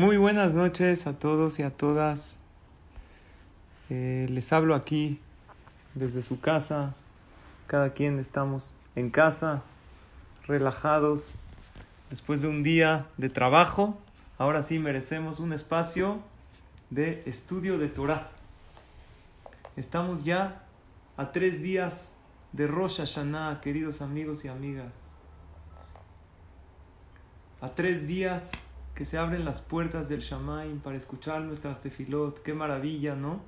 Muy buenas noches a todos y a todas. Eh, les hablo aquí desde su casa. Cada quien estamos en casa, relajados, después de un día de trabajo. Ahora sí merecemos un espacio de estudio de Torah. Estamos ya a tres días de Rosh Hashanah, queridos amigos y amigas. A tres días que se abren las puertas del Shamaim para escuchar nuestras tefilot. Qué maravilla, ¿no?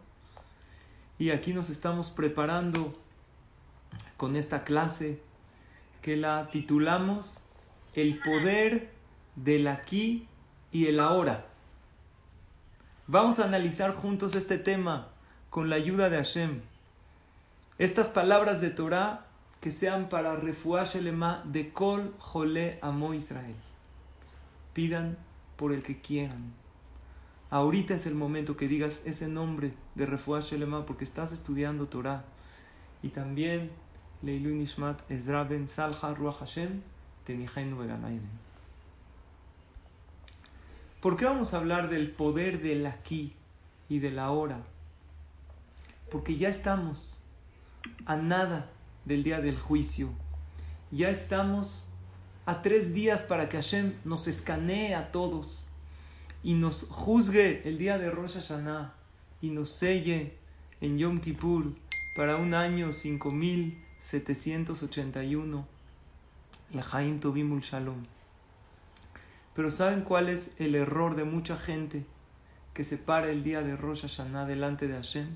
Y aquí nos estamos preparando con esta clase que la titulamos El poder del aquí y el ahora. Vamos a analizar juntos este tema con la ayuda de Hashem. Estas palabras de Torah que sean para refuash de Kol Jole Amo Israel. Pidan por el que quieran. Ahorita es el momento que digas ese nombre de refuash elema porque estás estudiando Torah. Y también Leilun Nishmat Ezra ben Salha Ruach Hashem ¿Por qué vamos a hablar del poder del aquí y del ahora? Porque ya estamos a nada del día del juicio. Ya estamos a tres días para que Hashem nos escanee a todos y nos juzgue el día de Rosh Hashanah y nos selle en Yom Kippur para un año 5781. Lejaim Tobimul Shalom. Pero ¿saben cuál es el error de mucha gente que se para el día de Rosh Hashanah delante de Hashem?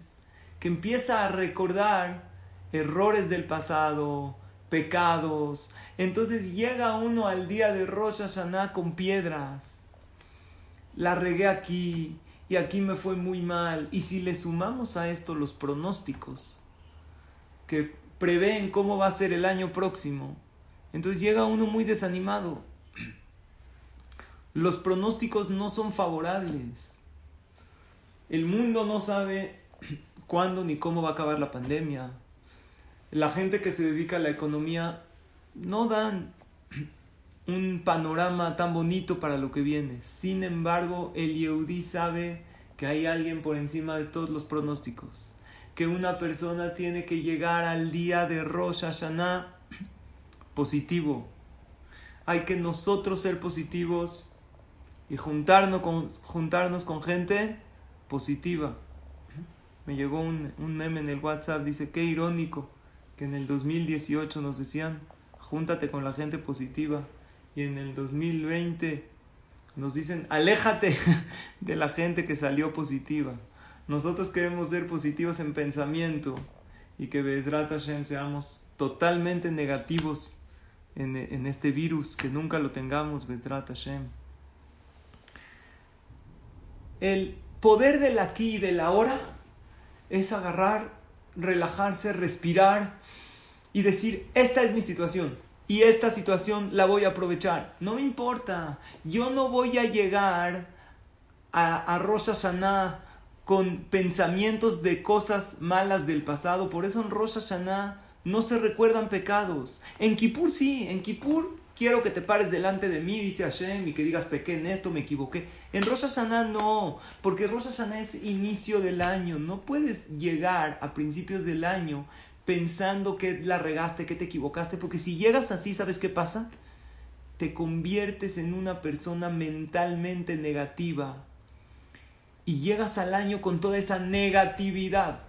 Que empieza a recordar errores del pasado, pecados. Entonces llega uno al día de Rosh Hashanah con piedras. La regué aquí y aquí me fue muy mal. Y si le sumamos a esto los pronósticos que prevén cómo va a ser el año próximo, entonces llega uno muy desanimado. Los pronósticos no son favorables. El mundo no sabe cuándo ni cómo va a acabar la pandemia la gente que se dedica a la economía no dan un panorama tan bonito para lo que viene. Sin embargo, el Yehudi sabe que hay alguien por encima de todos los pronósticos. Que una persona tiene que llegar al día de Rosh Hashanah positivo. Hay que nosotros ser positivos y juntarnos con, juntarnos con gente positiva. Me llegó un, un meme en el WhatsApp, dice, qué irónico que en el 2018 nos decían, júntate con la gente positiva, y en el 2020 nos dicen, aléjate de la gente que salió positiva. Nosotros queremos ser positivos en pensamiento y que Bezrat Hashem seamos totalmente negativos en, en, este virus, que nunca lo tengamos, Bezrat Hashem. El poder del aquí y del ahora es agarrar relajarse, respirar y decir, esta es mi situación y esta situación la voy a aprovechar. No me importa, yo no voy a llegar a, a Rosh Hashanah con pensamientos de cosas malas del pasado. Por eso en Rosh Hashanah no se recuerdan pecados. En Kippur sí, en Kippur quiero que te pares delante de mí, dice Hashem, y que digas, pequé en esto, me equivoqué. En Rosh Hashanah no, porque Rosh Hashanah es inicio del año. No puedes llegar a principios del año pensando que la regaste, que te equivocaste, porque si llegas así, ¿sabes qué pasa? Te conviertes en una persona mentalmente negativa y llegas al año con toda esa negatividad.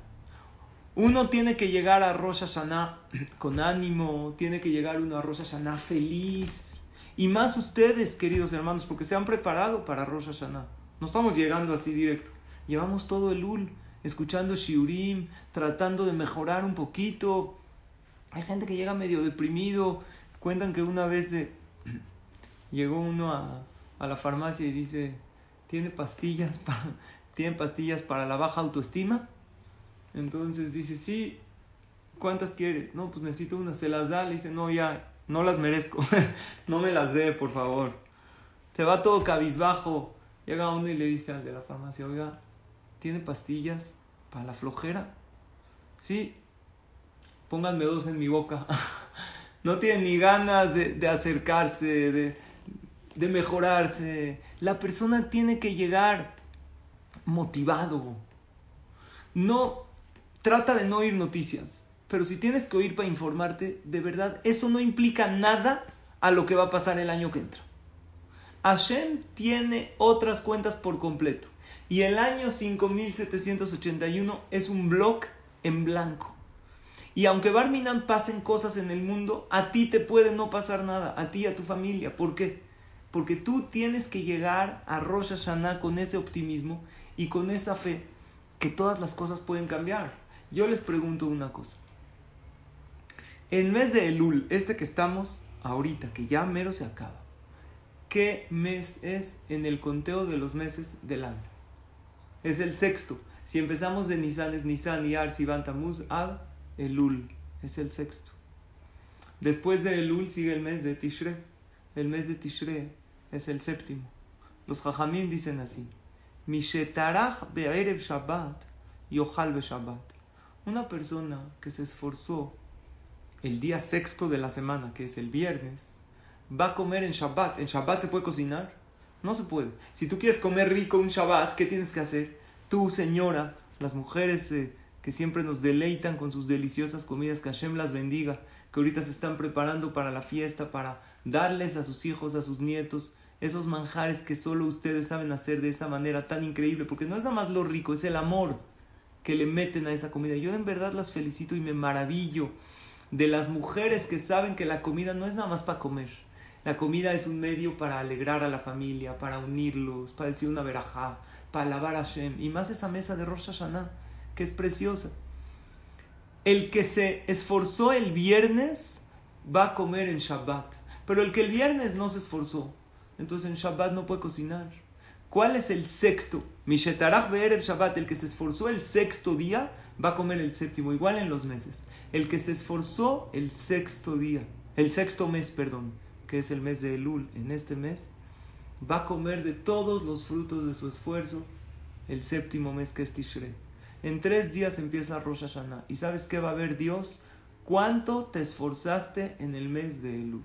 Uno tiene que llegar a Rosh Hashanah con ánimo, tiene que llegar uno a Rosh Hashanah feliz. Y más ustedes, queridos hermanos, porque se han preparado para Rosh Hashanah. No estamos llegando así directo. Llevamos todo el UL, escuchando Shiurim, tratando de mejorar un poquito. Hay gente que llega medio deprimido. Cuentan que una vez eh, llegó uno a, la farmacia y dice, ¿tiene pastillas para, ¿tiene pastillas para la baja autoestima? Entonces dice, sí, ¿cuántas quiere? No, pues necesito unas, se las da, le dice, no, ya, no las merezco, no me las dé, por favor. Se va todo cabizbajo, llega uno y le dice al de la farmacia, oiga, ¿tiene pastillas para la flojera? Sí, pónganme dos en mi boca. no tiene ni ganas de, acercarse, de, de mejorarse. La persona tiene que llegar motivado. No trata de no oír noticias, pero si tienes que oír para informarte, de verdad, eso no implica nada a lo que va a pasar el año que entra. Hashem tiene otras cuentas por completo. Y el año 5781 es un bloque en blanco. Y aunque Barminan pasen cosas en el mundo, a ti te puede no pasar nada, a ti y a tu familia. ¿Por qué? Porque tú tienes que llegar a Rosh Hashanah con ese optimismo y con esa fe que todas las cosas pueden cambiar. Yo les pregunto una cosa. El mes de Elul, este que estamos ahorita, que ya mero se acaba, ¿qué mes es en el conteo de los meses del año? Es el sexto. Si empezamos de Nisan, es Nisan, Iyar, Sivan, Tamuz, Ad, Elul. Es el sexto. Después de Elul sigue el mes de Tishre. El mes de Tishre es el séptimo. Los Jajamim dicen así. Mishetarach be'erev Shabbat, yochal Shabbat. Una persona que se esforzó el día sexto de la semana, que es el viernes, va a comer en Shabbat. ¿En Shabbat se puede cocinar? No se puede. Si tú quieres comer rico un Shabbat, ¿qué tienes que hacer? Tú, señora, las mujeres eh, que siempre nos deleitan con sus deliciosas comidas, que Hashem las bendiga, que ahorita se están preparando para la fiesta, para darles a sus hijos, a sus nietos, esos manjares que solo ustedes saben hacer de esa manera tan increíble, porque no es nada más lo rico, es el amor que le meten a esa comida. Yo en verdad las felicito y me maravillo de las mujeres que saben que la comida no es nada más para comer. La comida es un medio para alegrar a la familia, para unirlos, para decir una verajá, para alabar a Hashem. Y más esa mesa de Rosh Hashanah, que es preciosa. El que se esforzó el viernes va a comer en Shabbat. Pero el que el viernes no se esforzó, entonces en Shabbat no puede cocinar. ¿Cuál es el sexto? Mishetarach Be'erev Shabbat, el que se esforzó el sexto día, va a comer el séptimo, igual en los meses. El que se esforzó el sexto día, el sexto mes, perdón, que es el mes de Elul, en este mes, va a comer de todos los frutos de su esfuerzo el séptimo mes que es Tishrei. En tres días empieza Rosh Hashanah. ¿Y sabes qué va a ver Dios? ¿Cuánto te esforzaste en el mes de Elul?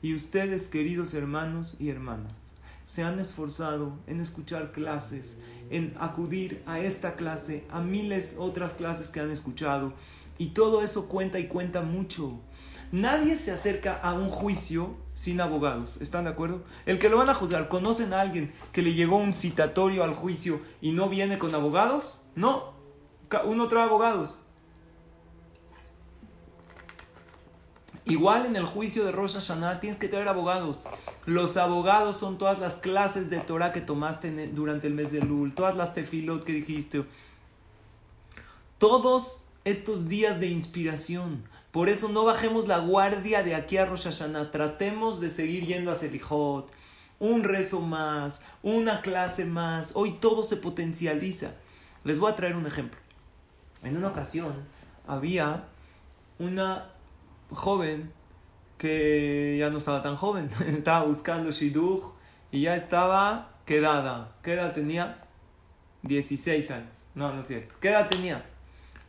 Y ustedes, queridos hermanos y hermanas, se han esforzado en escuchar clases, en acudir a esta clase, a miles otras clases que han escuchado. Y todo eso cuenta y cuenta mucho. Nadie se acerca a un juicio sin abogados. ¿Están de acuerdo? El que lo van a juzgar, ¿conocen a alguien que le llegó un citatorio al juicio y no viene con abogados? No. Uno trae abogados. Igual en el juicio de Rosh Hashanah tienes que traer abogados. Los abogados son todas las clases de Torah que tomaste durante el mes de Lul, todas las tefilot que dijiste. Todos estos días de inspiración. Por eso no bajemos la guardia de aquí a Rosh Hashanah. Tratemos de seguir yendo a Selijot. Un rezo más, una clase más. Hoy todo se potencializa. Les voy a traer un ejemplo. En una ocasión había una joven que ya no estaba tan joven, estaba buscando Shidduch y ya estaba quedada. ¿Qué edad tenía? 16 años. No, no es cierto. ¿Qué edad tenía?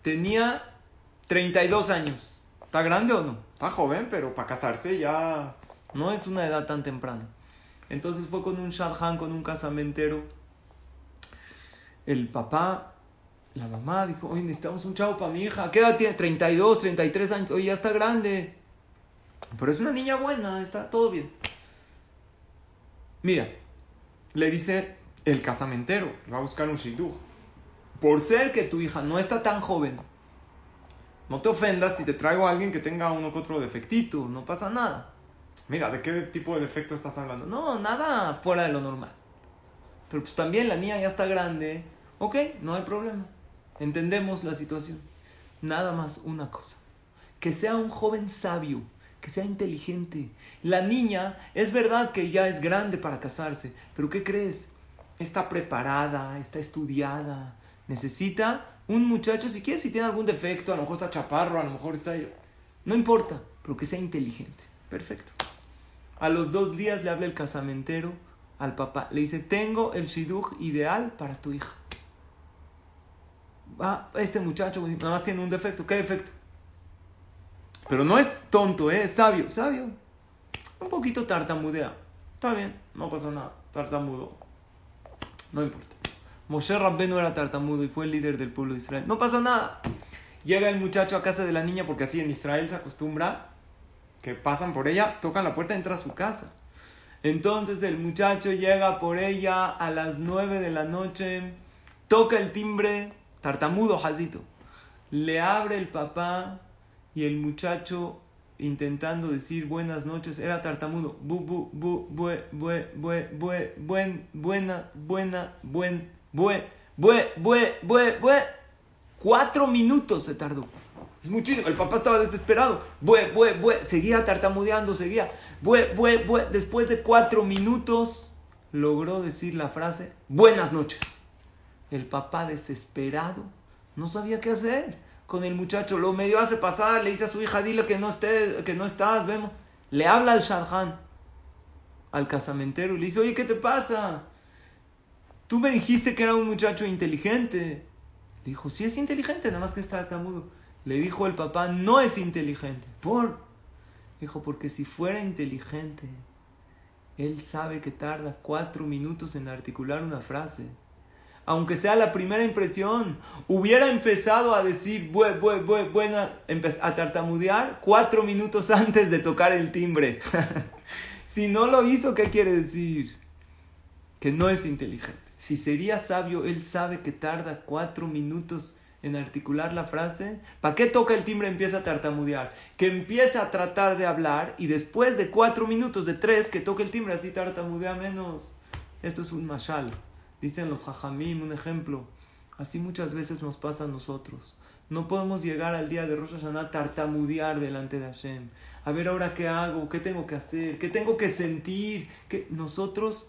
Tenía 32 años. ¿Está grande o no? Está joven, pero para casarse ya no es una edad tan temprana. Entonces fue con un shadchan, con un casamentero. El papá la mamá dijo, oye, necesitamos un chavo para mi hija. ¿Qué edad tiene? 32, 33 años. Oye, ya está grande. Pero es una niña buena, está todo bien. Mira, le dice el casamentero, va a buscar un shidduch. Por ser que tu hija no está tan joven, no te ofendas si te traigo a alguien que tenga uno que otro defectito, no pasa nada. Mira, ¿de qué tipo de defecto estás hablando? No, nada fuera de lo normal. Pero pues también la niña ya está grande. Ok, no hay problema. Entendemos la situación. Nada más una cosa. Que sea un joven sabio, que sea inteligente. La niña es verdad que ya es grande para casarse, pero ¿qué crees? está preparada, está estudiada. Necesita un muchacho, si quiere, si tiene algún defecto, a lo mejor está chaparro, a lo mejor está... No importa, pero que sea inteligente. Perfecto. A los dos días le habla el casamentero al papá. Le dice, tengo el shidduch ideal para tu hija. Ah, este muchacho nada más tiene un defecto. ¿Qué defecto? Pero no es tonto, ¿eh? es sabio. Sabio. Un poquito tartamudea. Está bien, no pasa nada. Tartamudo. No importa. Moshe Rabbenu era tartamudo y fue el líder del pueblo de Israel. No pasa nada. Llega el muchacho a casa de la niña porque así en Israel se acostumbra que pasan por ella, tocan la puerta, entra a su casa. Entonces el muchacho llega por ella a las 9 de la noche, toca el timbre, tartamudo, jazito. Le abre el papá y el muchacho intentando decir buenas noches, era tartamudo. Bu, bu, bu, bue, bue, bue, bue, buen, buena, buena, buen, bue, bue, bue, bue, bue. Cuatro minutos se tardó. Es muchísimo. El papá estaba desesperado. Bue, bue, bue. Seguía tartamudeando, seguía. Bue, bue, bue. Después de cuatro minutos logró decir la frase, buenas noches. El papá desesperado no sabía qué hacer con el muchacho. Lo medio hace pasar, le dice a su hija, dile que no, esté, que no estás, vemos. Le habla al Shadchan, al casamentero, y le dice, oye, ¿qué te pasa? Tú me dijiste que era un muchacho inteligente. Le dijo, sí es inteligente, nada más que está tartamudo. Le dijo el papá, no es inteligente. ¿Por? Dijo, porque si fuera inteligente, él sabe que tarda cuatro minutos en articular una frase. Aunque sea la primera impresión, hubiera empezado a decir bue, bue, bue, buena, a tartamudear cuatro minutos antes de tocar el timbre. si no lo hizo, ¿qué quiere decir? Que no es inteligente. Si sería sabio, él sabe que tarda cuatro minutos en articular la frase. ¿Para qué toca el timbre y empieza a tartamudear? Que empiece a tratar de hablar y después de cuatro minutos, de tres, que toque el timbre, así tartamudea menos. Esto es un mashal. Dicen los jajamim, un ejemplo. Así muchas veces nos pasa a nosotros. No podemos llegar al día de Rosh Hashanah tartamudear delante de Hashem. A ver ahora qué hago, qué tengo que hacer, qué tengo que sentir. Que nosotros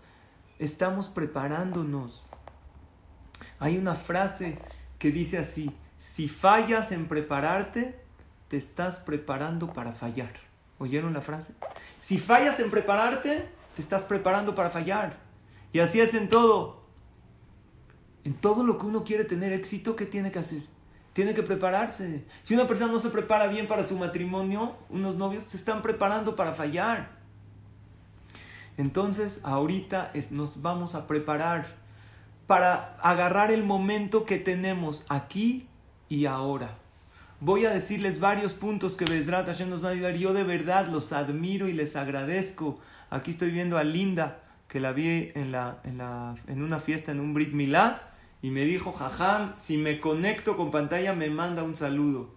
estamos preparándonos. Hay una frase que dice así, si fallas en prepararte, te estás preparando para fallar. ¿Oyeron la frase? Si fallas en prepararte, te estás preparando para fallar. Y así es en todo. En todo lo que uno quiere tener éxito, ¿qué tiene que hacer? Tiene que prepararse. Si una persona no se prepara bien para su matrimonio, unos novios se están preparando para fallar. Entonces, ahorita nos vamos a preparar para agarrar el momento que tenemos aquí y ahora. Voy a decirles varios puntos que Besrat Hashem nos va a ayudar. Yo de verdad los admiro y les agradezco. Aquí estoy viendo a Linda, que la vi en, en una fiesta en un Brit Milá, y me dijo, Jajam, si me conecto con pantalla me manda un saludo.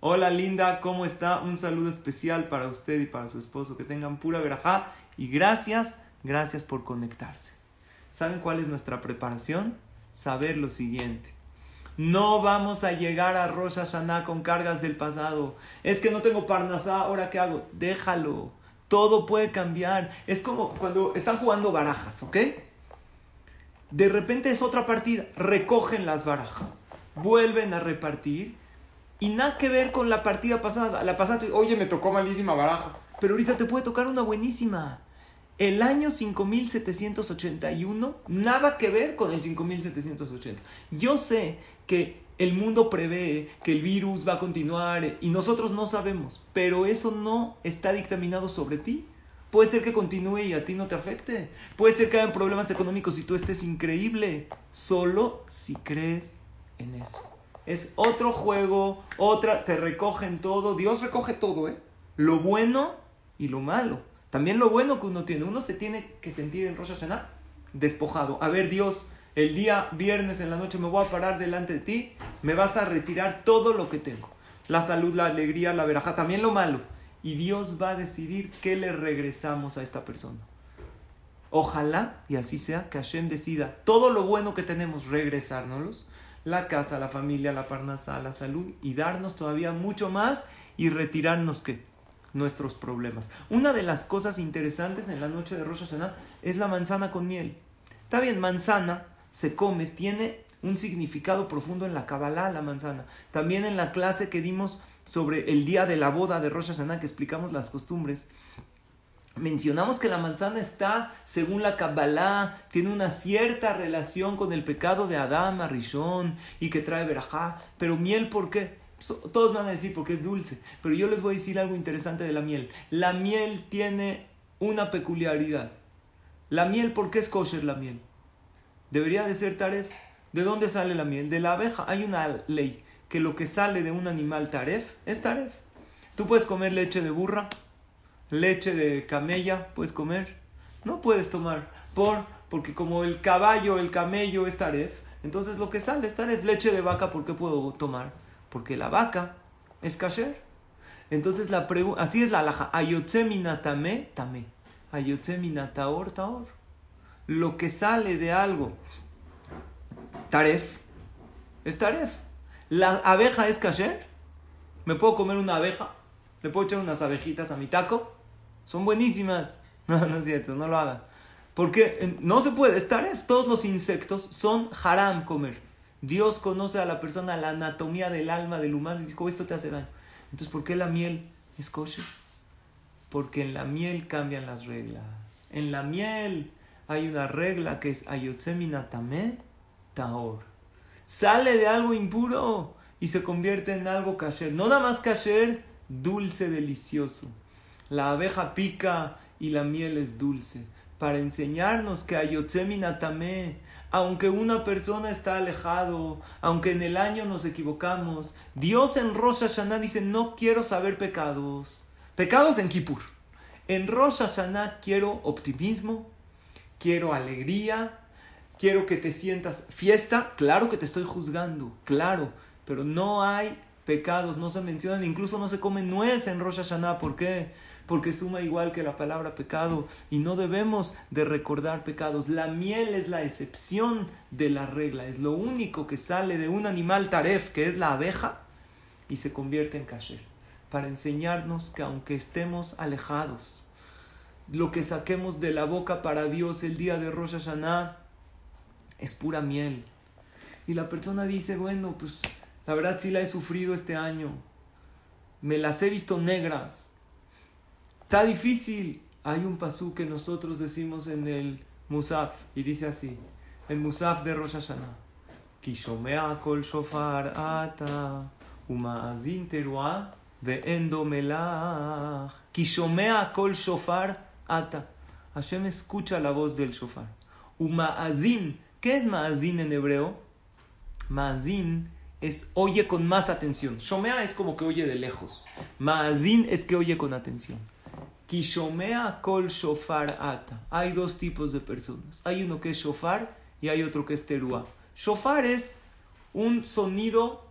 Hola Linda, ¿cómo está? Un saludo especial para usted y para su esposo. Que tengan pura verajá y gracias, gracias por conectarse. ¿Saben cuál es nuestra preparación? Saber lo siguiente. No vamos a llegar a Rosh Hashanah con cargas del pasado. Es que no tengo parnasá, ¿ahora qué hago? Déjalo. Todo puede cambiar. Es como cuando están jugando barajas, ¿ok? De repente es otra partida. Recogen las barajas. Vuelven a repartir. Y nada que ver con la partida pasada. La pasada, oye, me tocó malísima baraja. Pero ahorita te puede tocar una buenísima. El año 5781, nada que ver con el 5780. Yo sé que el mundo prevé que el virus va a continuar y nosotros no sabemos, pero eso no está dictaminado sobre ti. Puede ser que continúe y a ti no te afecte. Puede ser que haya problemas económicos y tú estés increíble. Solo si crees en eso. Es otro juego, otra, te recogen todo. Dios recoge todo, ¿eh? Lo bueno y lo malo. También lo bueno que uno tiene, uno se tiene que sentir en Rosh Hashanah despojado. A ver, Dios, el día viernes en la noche me voy a parar delante de ti, me vas a retirar todo lo que tengo. La salud, la alegría, la veraja, también lo malo. Y Dios va a decidir qué le regresamos a esta persona. Ojalá, y así sea, que Hashem decida todo lo bueno que tenemos, regresárnoslos. La casa, la familia, la parnasa, la salud, y darnos todavía mucho más y retirarnos qué nuestros problemas. Una de las cosas interesantes en la noche de Rosh Hashanah es la manzana con miel. Está bien, manzana se come, tiene un significado profundo en la Kabbalah, la manzana. También en la clase que dimos sobre el día de la boda de Rosh Hashanah, que explicamos las costumbres, mencionamos que la manzana está, según la Kabbalah, tiene una cierta relación con el pecado de Adán, Rishon, y que trae verajá. Pero miel, ¿por qué? Todos van a decir porque es dulce, pero yo les voy a decir algo interesante de la miel. La miel tiene una peculiaridad. La miel, ¿por qué es kosher la miel? Debería de ser taref. ¿De dónde sale la miel? De la abeja. Hay una ley que lo que sale de un animal taref es taref. Tú puedes comer leche de burra, leche de camella, puedes comer. No puedes tomar por porque como el caballo, el camello es taref, entonces lo que sale es taref. Leche de vaca, ¿por qué puedo tomar? Porque la vaca es kasher. Entonces la pregunta, así es la alhaja. Ayotze minatame, tame. Ayotze minataor, taor. Lo que sale de algo, taref, es taref. La abeja es kasher. ¿Me puedo comer una abeja? ¿Le puedo echar unas abejitas a mi taco? Son buenísimas. No, no es cierto, no lo hagan. Porque no se puede, es taref. Todos los insectos son haram comer. Dios conoce a la persona la anatomía del alma del humano y dice, esto te hace daño. Entonces, ¿por qué la miel es kosher? Porque en la miel cambian las reglas. En la miel hay una regla que es ayotseminatame taor. Sale de algo impuro y se convierte en algo kasher. No nada más kasher, dulce, delicioso. La abeja pica y la miel es dulce. Para enseñarnos que ayotseminatame aunque una persona está alejado, aunque en el año nos equivocamos, Dios en Rosh Hashanah dice, no quiero saber pecados. Pecados en Kippur. En Rosh Hashanah quiero optimismo, quiero alegría, quiero que te sientas fiesta. Claro que te estoy juzgando, claro, pero no hay pecados, no se mencionan, incluso no se come nuez en Rosh Hashanah. ¿Por qué? porque suma igual que la palabra pecado y no debemos de recordar pecados. La miel es la excepción de la regla, es lo único que sale de un animal taref, que es la abeja, y se convierte en kasher, para enseñarnos que aunque estemos alejados, lo que saquemos de la boca para Dios el día de Rosh Hashanah es pura miel. Y la persona dice, bueno, pues la verdad sí la he sufrido este año, me las he visto negras, Está difícil. Hay un pasú que nosotros decimos en el Musaf y dice así, el Musaf de Rosh Hashanah. Kishomea kol shofar ata uma'azin teruah melach. Kishomea kol shofar ata. Hashem escucha la voz del shofar. Uma'azin. ¿Qué es ma'azin en hebreo? Ma'azin es oye con más atención. Shomea es como que oye de lejos. Ma'azin es que oye con atención. Kishomea kol shofar ata. Hay dos tipos de personas. Hay uno que es shofar y hay otro que es teruá. Shofar es un sonido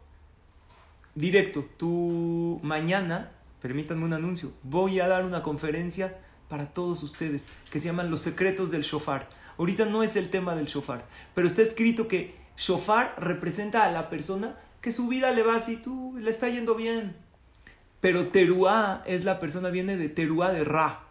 directo. Tu mañana, permítanme un anuncio, voy a dar una conferencia para todos ustedes que se llaman Los secretos del shofar. Ahorita no es el tema del shofar, pero está escrito que shofar representa a la persona que su vida le va así, tú le está yendo bien, pero teruá es la persona, viene de teruá de ra.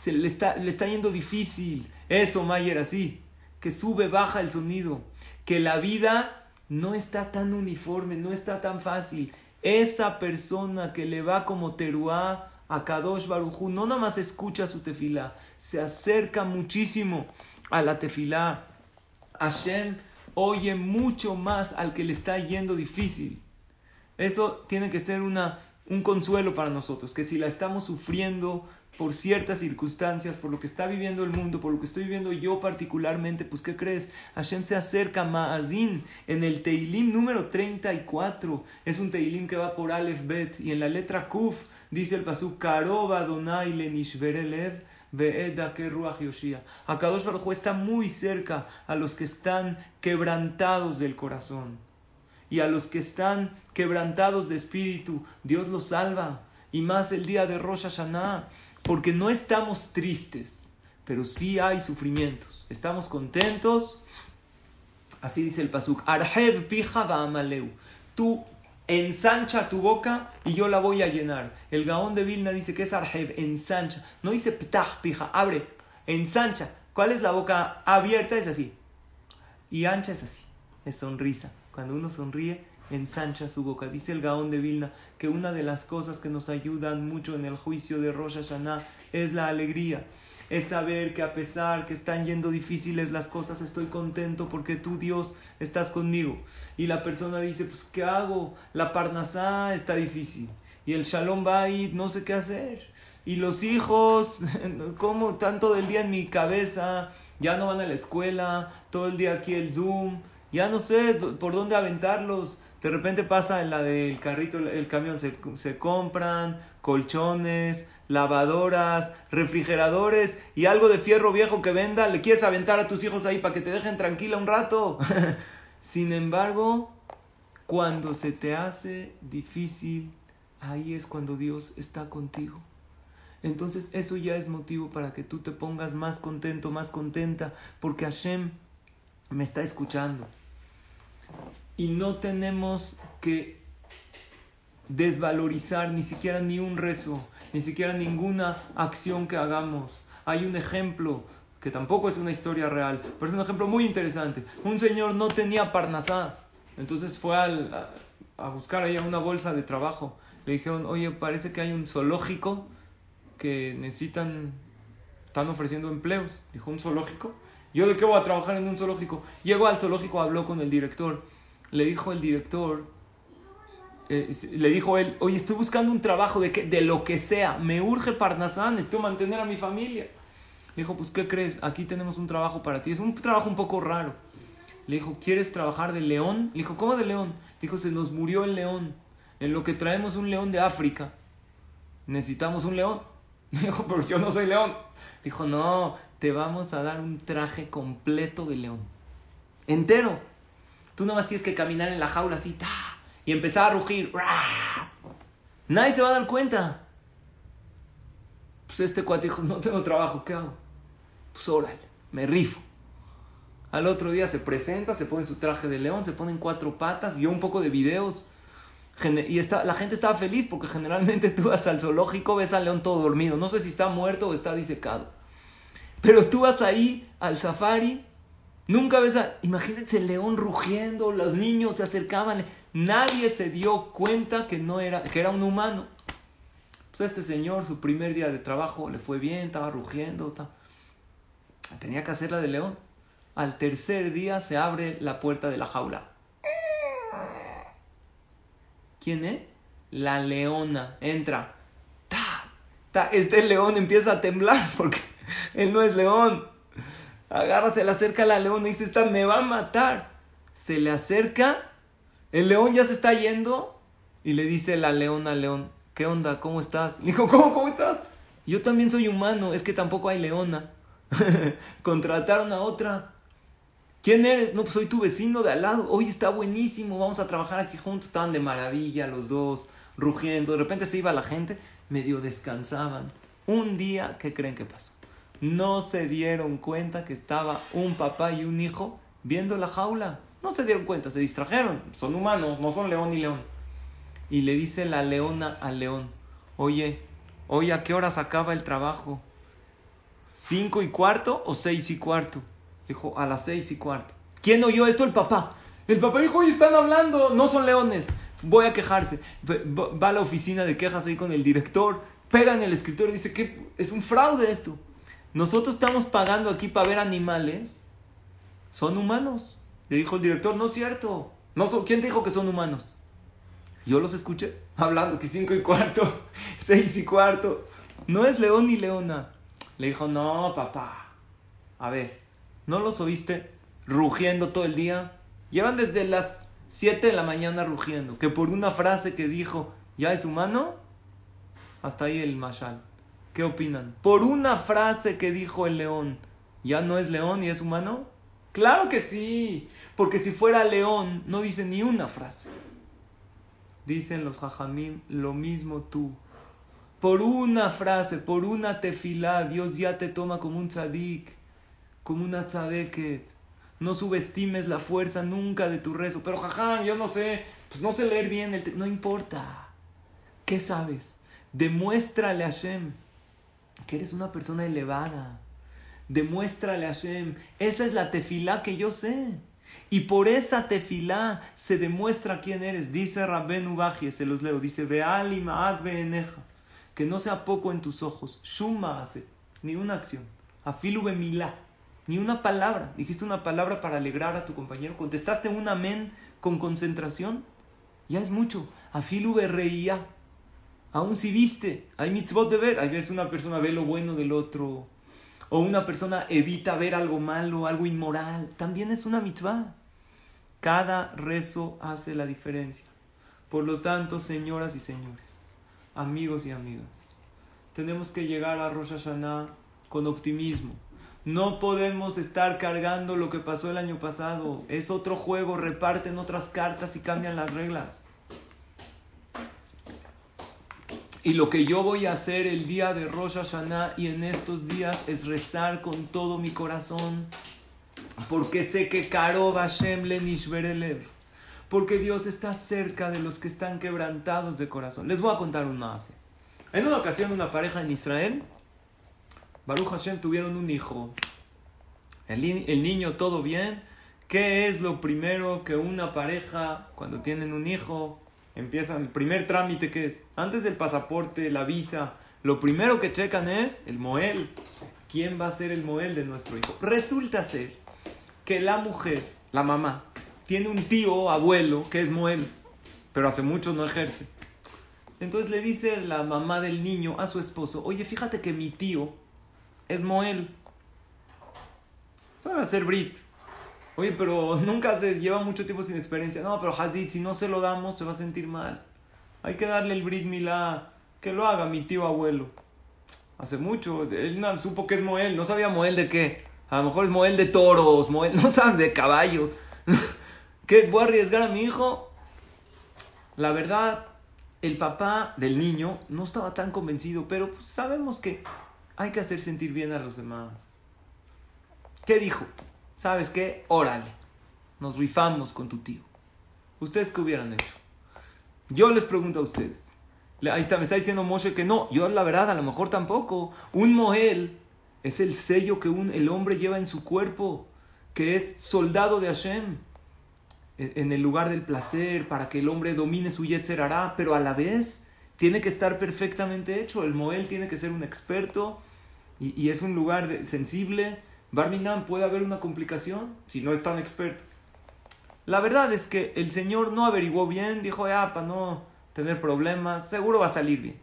Se le está, le está yendo difícil. Eso, Mayer, así. Que sube, baja el sonido. Que la vida no está tan uniforme, no está tan fácil. Esa persona que le va como teruá a Kadosh Barujú, no nada más escucha su tefilá, se acerca muchísimo a la tefilá. Hashem oye mucho más al que le está yendo difícil. Eso tiene que ser una un consuelo para nosotros, que si la estamos sufriendo por ciertas circunstancias, por lo que está viviendo el mundo, por lo que estoy viviendo yo particularmente, pues ¿qué crees? Hashem se acerca a Ma'azin en el Teilim número 34. Es un Teilim que va por Aleph Bet y en la letra Kuf dice el pasuk Karoba Donai Lenishverelev Ve'eda Keruach Yoshia. Akadosh Baruj está muy cerca a los que están quebrantados del corazón y a los que están quebrantados de espíritu, Dios los salva. Y más el día de Rosh Hashanah, porque no estamos tristes, pero sí hay sufrimientos. Estamos contentos. Así dice el pasuk. Arhev pija amaleu. Tú ensancha tu boca y yo la voy a llenar. El Gaón de Vilna dice que es arhev, ensancha. No dice ptah pija, abre, ensancha. ¿Cuál es la boca abierta? Es así. Y ancha es así, es sonrisa. Cuando uno sonríe, ensancha su boca. Dice el Gaón de Vilna que una de las cosas que nos ayudan mucho en el juicio de Rosh Hashanah es la alegría. Es saber que a pesar que están yendo difíciles las cosas, estoy contento porque tú, Dios, estás conmigo. Y la persona dice, pues, ¿qué hago? La parnasá está difícil. Y el shalom ir no sé qué hacer. Y los hijos, como tanto del día en mi cabeza, ya no van a la escuela, todo el día aquí el Zoom, ya no sé por dónde aventarlos. De repente pasa en la del carrito, el camión, se compran colchones, lavadoras, refrigeradores y algo de fierro viejo que venda, le quieres aventar a tus hijos ahí para que te dejen tranquila un rato. Sin embargo, cuando se te hace difícil, ahí es cuando Dios está contigo. Entonces eso ya es motivo para que tú te pongas más contento, más contenta, porque Hashem me está escuchando. Y no tenemos que desvalorizar ni siquiera ni un rezo, ni siquiera ninguna acción que hagamos. Hay un ejemplo que tampoco es una historia real, pero es un ejemplo muy interesante. Un señor no tenía parnasá, entonces fue a, a buscar ahí una bolsa de trabajo. Le dijeron, oye, parece que hay un zoológico que necesitan, están ofreciendo empleos. Dijo, ¿un zoológico? ¿Yo de qué voy a trabajar en un zoológico? Llegó al zoológico, habló con el director le dijo el director, eh, le dijo él, oye, estoy buscando un trabajo de, que, de lo que sea, me urge Parnasán, necesito mantener a mi familia. Le dijo, pues, ¿qué crees? Aquí tenemos un trabajo para ti. Es un trabajo un poco raro. Le dijo, ¿quieres trabajar de león? Le dijo, ¿cómo de león? Le dijo, se nos murió el león. En lo que traemos un león de África, necesitamos un león. Le dijo, pero yo no soy león. Dijo, no, te vamos a dar un traje completo de león. Entero. Tú nada más tienes que caminar en la jaula así, y empezar a rugir. Nadie se va a dar cuenta. Pues este cuate dijo, no tengo trabajo, ¿qué hago? Pues órale, me rifo. Al otro día se presenta, se pone su traje de león, se pone en cuatro patas, vio un poco de videos. Y está, la gente estaba feliz porque generalmente tú vas al zoológico, ves al león todo dormido. No sé si está muerto o está disecado. Pero tú vas ahí al safari Nunca ves a, imagínense el león rugiendo, los niños se acercaban, nadie se dio cuenta que no era, que era un humano. Pues este señor, su primer día de trabajo le fue bien, estaba rugiendo, tenía que hacer la de león. Al tercer día se abre la puerta de la jaula. ¿Quién es? La leona. Entra. Este león empieza a temblar porque él no es león agarra, se le acerca a la leona y dice, esta me va a matar. Se le acerca, el león ya se está yendo y le dice la leona al león, ¿qué onda? ¿Cómo estás? Le dijo, ¿cómo? ¿Cómo estás? Yo también soy humano, es que tampoco hay leona. Contrataron a otra. ¿Quién eres? No, pues soy tu vecino de al lado. Hoy está buenísimo, vamos a trabajar aquí juntos. Estaban de maravilla los dos, rugiendo. De repente se iba la gente, medio descansaban. Un día, ¿qué creen que pasó? no se dieron cuenta que estaba un papá y un hijo viendo la jaula. No se dieron cuenta, se distrajeron. Son humanos, no son león y león. Y le dice la leona al león, oye, oye, ¿a qué horas acaba el trabajo? ¿Cinco y cuarto o seis y cuarto? Dijo, a las seis y cuarto. ¿Quién oyó esto? El papá. El papá dijo, oye, están hablando, no son leones. Voy a quejarse. Va a la oficina de quejas ahí con el director, pega en el escritorio y dice que es un fraude esto. Nosotros estamos pagando aquí para ver animales. Son humanos. Le dijo el director, no es cierto. No ¿Quién dijo que son humanos? Yo los escuché hablando que cinco y cuarto, seis y cuarto. No es león ni leona. Le dijo, no, papá. A ver, ¿no los oíste rugiendo todo el día? Llevan desde las 7 de la mañana rugiendo. Que por una frase que dijo, ¿ya es humano? Hasta ahí el mashal. ¿Qué opinan? Por una frase que dijo el león, ¿ya no es león y es humano? Claro que sí, porque si fuera león no dice ni una frase. Dicen los jajamim, lo mismo tú. Por una frase, por una tefilá, Dios ya te toma como un tzadik, como una tzadeket. No subestimes la fuerza nunca de tu rezo. Pero jajam, yo no sé, pues no sé leer bien el No importa. ¿Qué sabes? Demuéstrale a Hashem que eres una persona elevada. Demuéstrale a Hashem, esa es la tefilá que yo sé. Y por esa tefilá se demuestra quién eres. Dice Rabben Ubaji, se los leo, dice, que no sea poco en tus ojos, shuma hace, ni una acción, afilu milá, ni una palabra. Dijiste una palabra para alegrar a tu compañero, contestaste un amén con concentración, ya es mucho. Afilu reía, aún si viste, hay mitzvot de ver, hay veces una persona ve lo bueno del otro, o una persona evita ver algo malo, algo inmoral, también es una mitzvah. Cada rezo hace la diferencia. Por lo tanto, señoras y señores, amigos y amigas, tenemos que llegar a Rosh Hashanah con optimismo. No podemos estar cargando lo que pasó el año pasado. Es otro juego, reparten otras cartas y cambian las reglas. Y lo que yo voy a hacer el día de Rosh Hashanah y en estos días es rezar con todo mi corazón. Porque sé que Karo Hashem le Porque Dios está cerca de los que están quebrantados de corazón. Les voy a contar un más. En una ocasión, una pareja en Israel, Baruch Hashem tuvieron un hijo. El niño todo bien. ¿Qué es lo primero que una pareja, cuando tienen un hijo, empiezan, el primer trámite que es, antes del pasaporte, la visa, lo primero que checan es el Moel. ¿Quién va a ser el Moel de nuestro hijo? Resulta ser que la mujer, la mamá, tiene un tío, abuelo, que es Moel, pero hace mucho no ejerce. Entonces le dice la mamá del niño a su esposo, oye, fíjate que mi tío es Moel. Sabe hacer Brit. Oye, pero nunca se lleva mucho tiempo sin experiencia. No, pero Hazid, si no se lo damos, se va a sentir mal. Hay que darle el Brit Milá. Que lo haga mi tío abuelo. Hace mucho. Él no, supo que es Moel. No sabía Moel de qué. A lo mejor es Moel de toros. Moel, no saben de caballos. ¿Qué? ¿Voy a arriesgar a mi hijo? La verdad, el papá del niño no estaba tan convencido. Pero pues, sabemos que hay que hacer sentir bien a los demás. ¿Qué dijo? ¿Sabes qué? Órale, nos rifamos con tu tío. ¿Ustedes qué hubieran hecho? Yo les pregunto a ustedes. Ahí está, me está diciendo Moshe que no. Yo la verdad, a lo mejor tampoco. Un Moel es el sello que un, el hombre lleva en su cuerpo, que es soldado de Hashem, e, en el lugar del placer, para que el hombre domine su Yetzer hará, pero a la vez tiene que estar perfectamente hecho. El Moel tiene que ser un experto y, es un lugar sensible Barminan puede haber una complicación si no es tan experto. La verdad es que el Señor no averiguó bien, dijo, ya, para no tener problemas, seguro va a salir bien.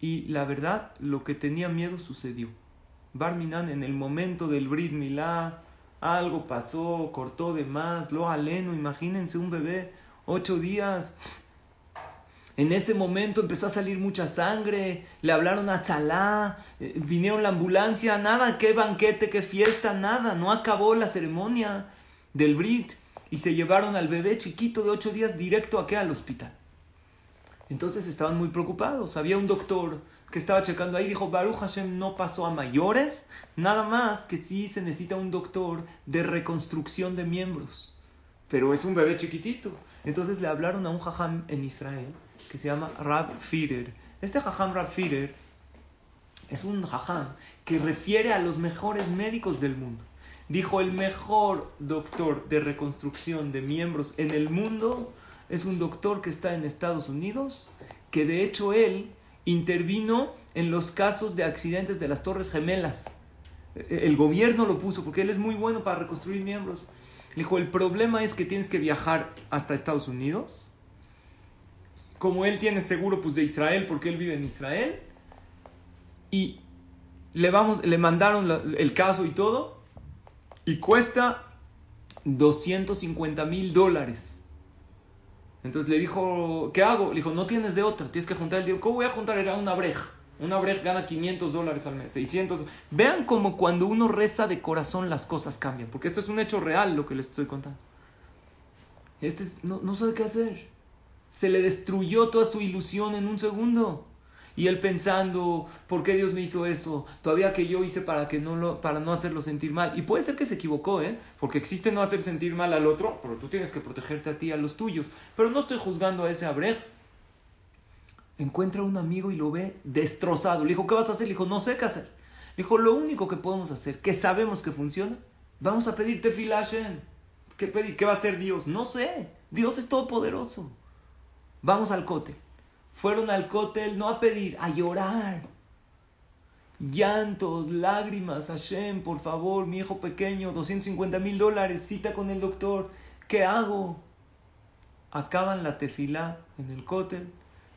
Y la verdad, lo que tenía miedo sucedió. Barminan en el momento del Brit Milá, algo pasó, cortó de más, lo aleno, imagínense un bebé, ocho días, en ese momento empezó a salir mucha sangre, le hablaron a Chalá, eh, vinieron la ambulancia, nada, qué banquete, qué fiesta, nada, no acabó la ceremonia del Brit y se llevaron al bebé chiquito de ocho días directo aquí al hospital. Entonces estaban muy preocupados. Había un doctor que estaba checando ahí, dijo, Baruch Hashem no pasó a mayores, nada más que sí se necesita un doctor de reconstrucción de miembros. Pero es un bebé chiquitito. Entonces le hablaron a un jajam en Israel que se llama Rab Firer. Este jajam Rab Firer es un jajam que refiere a los mejores médicos del mundo. Dijo, el mejor doctor de reconstrucción de miembros en el mundo es un doctor que está en Estados Unidos, que de hecho él intervino en los casos de accidentes de las Torres Gemelas. El gobierno lo puso porque él es muy bueno para reconstruir miembros. Dijo, el problema es que tienes que viajar hasta Estados Unidos como él tiene seguro pues de Israel porque él vive en Israel y le vamos le mandaron el caso y todo y cuesta 250 mil dólares. Entonces le dijo ¿qué hago? le dijo no tienes de otra tienes que juntar el dinero ¿cómo voy a juntar? era una breja. Una breja gana 500 dólares al mes 600 vean como cuando uno reza de corazón las cosas cambian porque esto es un hecho real lo que les estoy contando. Este no, no sabe qué hacer se le destruyó toda su ilusión en un segundo. Y él pensando, ¿por qué Dios me hizo eso? Todavía que yo hice para, que no lo, para no hacerlo sentir mal. Y puede ser que se equivocó, ¿eh? Porque existe no hacer sentir mal al otro, pero tú tienes que protegerte a ti, a los tuyos. Pero no estoy juzgando a ese abrej. Encuentra a un amigo y lo ve destrozado. Le dijo, ¿qué vas a hacer? Le dijo, no sé qué hacer. Le dijo, lo único que podemos hacer, que sabemos que funciona, Vamos a pedir tefilá Hashem. ¿Qué? ¿Qué va a hacer Dios? No sé. Dios es todopoderoso. Vamos al cótel. Fueron al cótel no a pedir, a llorar. Llantos, lágrimas, Hashem, por favor, mi hijo pequeño, 250 mil dólares, cita con el doctor. ¿Qué hago? Acaban la tefilá en el cótel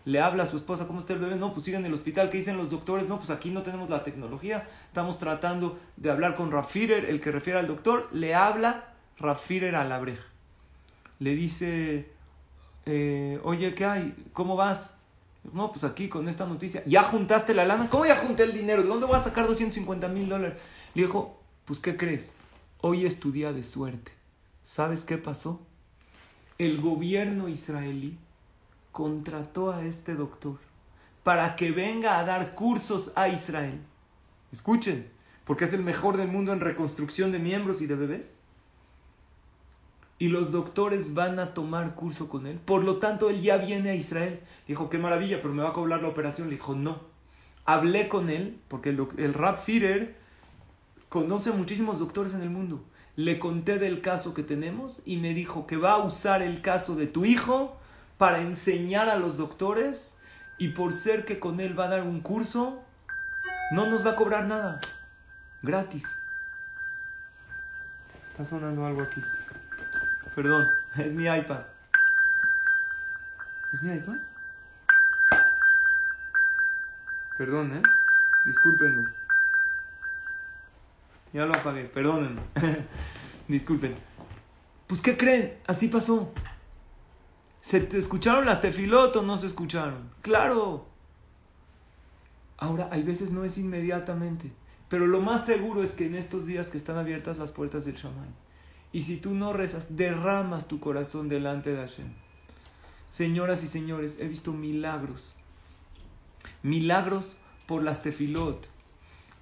le habla a su esposa, ¿cómo está el bebé? No, pues sigue en el hospital. ¿Qué dicen los doctores? No, pues aquí no tenemos la tecnología. Estamos tratando de hablar con Rafirer, el que refiere al doctor. Le habla Rafirer a la breja. Le dice, eh, oye, ¿qué hay? ¿Cómo vas? No, pues aquí con esta noticia. ¿Ya juntaste la lana? ¿Cómo ya junté el dinero? ¿De dónde voy a sacar 250 mil dólares? Le dijo, pues ¿qué crees? Hoy es tu día de suerte. ¿Sabes qué pasó? El gobierno israelí contrató a este doctor para que venga a dar cursos a Israel. Escuchen, porque es el mejor del mundo en reconstrucción de miembros y de bebés. Y los doctores van a tomar curso con él. Por lo tanto, él ya viene a Israel. Dijo, qué maravilla, pero me va a cobrar la operación. Le dijo, no. Hablé con él, porque el, el Rap Führer conoce muchísimos doctores en el mundo. Le conté del caso que tenemos y me dijo que va a usar el caso de tu hijo para enseñar a los doctores y por ser que con él va a dar un curso, no nos va a cobrar nada. Gratis. Está sonando algo aquí. Perdón, es mi iPad. ¿Es mi iPad? Perdón, ¿eh? Discúlpenme. Ya lo apagué, perdónenme. Disculpen. Pues, ¿qué creen? Así pasó. ¿Se te escucharon las tefilot o no se escucharon? Claro. Ahora, hay veces no es inmediatamente, pero lo más seguro es que en estos días que están abiertas las puertas del Shammai, y si tú no rezas, derramas tu corazón delante de Hashem. Señoras y señores, he visto milagros. Milagros por las tefilot.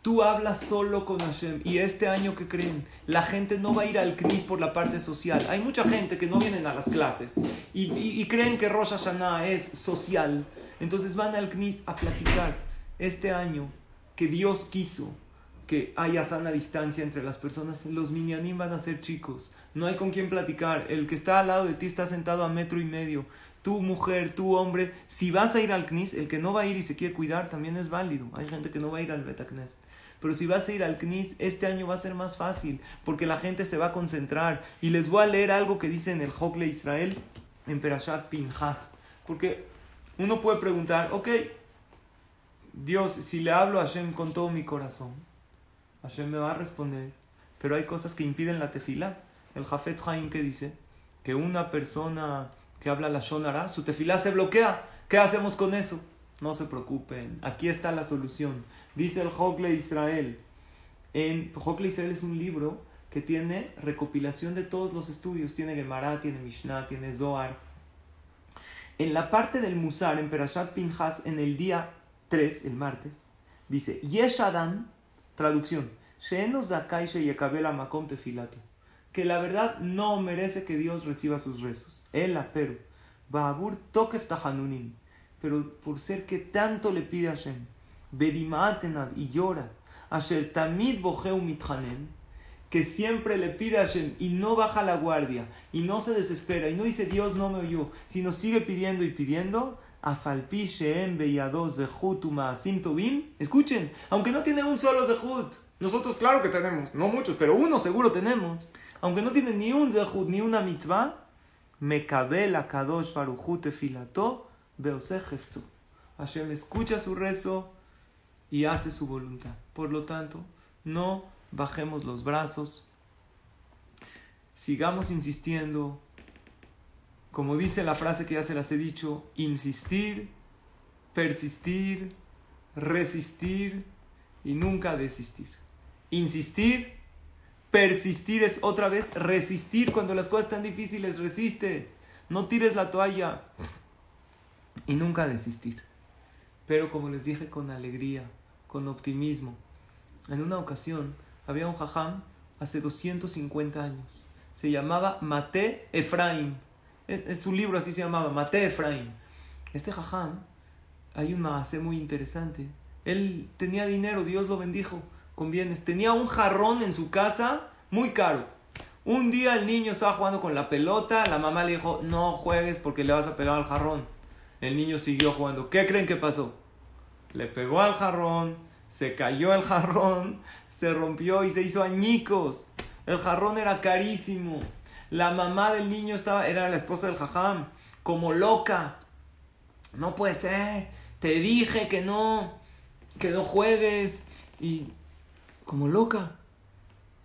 Tú hablas solo con Hashem. Y este año que creen, la gente no va a ir al CNIS por la parte social. Hay mucha gente que no vienen a las clases y, creen que Rosh Hashanah es social. Entonces van al CNIS a platicar. Este año que Dios quiso que haya sana distancia entre las personas, los minyanim van a ser chicos. No hay con quién platicar. El que está al lado de ti está sentado a metro y medio. Tu mujer, tu hombre, si vas a ir al CNIS, el que no va a ir y se quiere cuidar también es válido. Hay gente que no va a ir al Betacnes. Pero si vas a ir al CNIS, este año va a ser más fácil, porque la gente se va a concentrar. Y les voy a leer algo que dice en el Hokle Israel, en Perashat Pinhas. Porque uno puede preguntar, ok, Dios, si le hablo a Hashem con todo mi corazón, Hashem me va a responder. Pero hay cosas que impiden la tefila. El Jafet Haim que dice que una persona que habla la Shonara, su tefila se bloquea. ¿Qué hacemos con eso? No se preocupen, aquí está la solución. Dice el Hokle Israel. En Israel es un libro que tiene recopilación de todos los estudios. Tiene Gemara, tiene Mishnah, tiene Zohar. En la parte del Musar, en Perashat Pinhas, en el día 3, el martes, dice: Yeshadan, traducción, que la verdad no merece que Dios reciba sus rezos. El pero, Baabur Tokef Tahanunim, pero por ser que tanto le pide a Hashem y llora, Asher Tamid Boheu Mithanen, que siempre le pide a Hashem y no baja la guardia y no se desespera y no dice Dios no me oyó, sino sigue pidiendo y pidiendo, Escuchen, aunque no tiene un solo Zehut, nosotros claro que tenemos, no muchos, pero uno seguro tenemos, aunque no tiene ni un Zehut ni una mitzvah, Mekabel Akadosh Baruchu Tefilato Beoseh Hashem escucha su rezo y hace su voluntad. Por lo tanto, no bajemos los brazos, sigamos insistiendo, como dice la frase que ya se las he dicho, insistir, persistir, resistir y nunca desistir. Insistir, persistir es otra vez resistir cuando las cosas están difíciles, resiste, no tires la toalla y nunca desistir. Pero como les dije con alegría, con optimismo. En una ocasión había un jajam hace 250 años. Se llamaba Mate Efraim. Es su libro así se llamaba, Mate Efraim. Este jajam, hay un maase muy interesante. Él tenía dinero, Dios lo bendijo con bienes. Tenía un jarrón en su casa muy caro. Un día el niño estaba jugando con la pelota, la mamá le dijo, no juegues porque le vas a pegar al jarrón. El niño siguió jugando. ¿Qué creen que pasó? Le pegó al jarrón, se cayó el jarrón, se rompió y se hizo añicos. El jarrón era carísimo. La mamá del niño estaba, era la esposa del jajam, como loca. No puede ser. Te dije que no, que no juegues. Y como loca.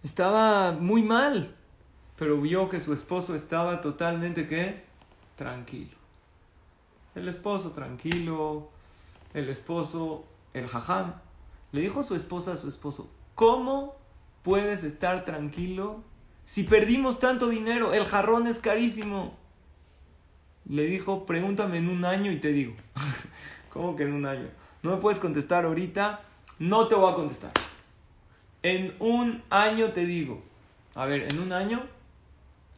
Estaba muy mal. Pero vio que su esposo estaba totalmente, ¿qué? Tranquilo. El esposo tranquilo. El esposo, el jajam, le dijo a su esposa, a su esposo, ¿cómo puedes estar tranquilo si perdimos tanto dinero? El jarrón es carísimo. Le dijo, pregúntame en un año y te digo. ¿Cómo que en un año? No me puedes contestar ahorita, no te voy a contestar. En un año te digo. A ver, en un año,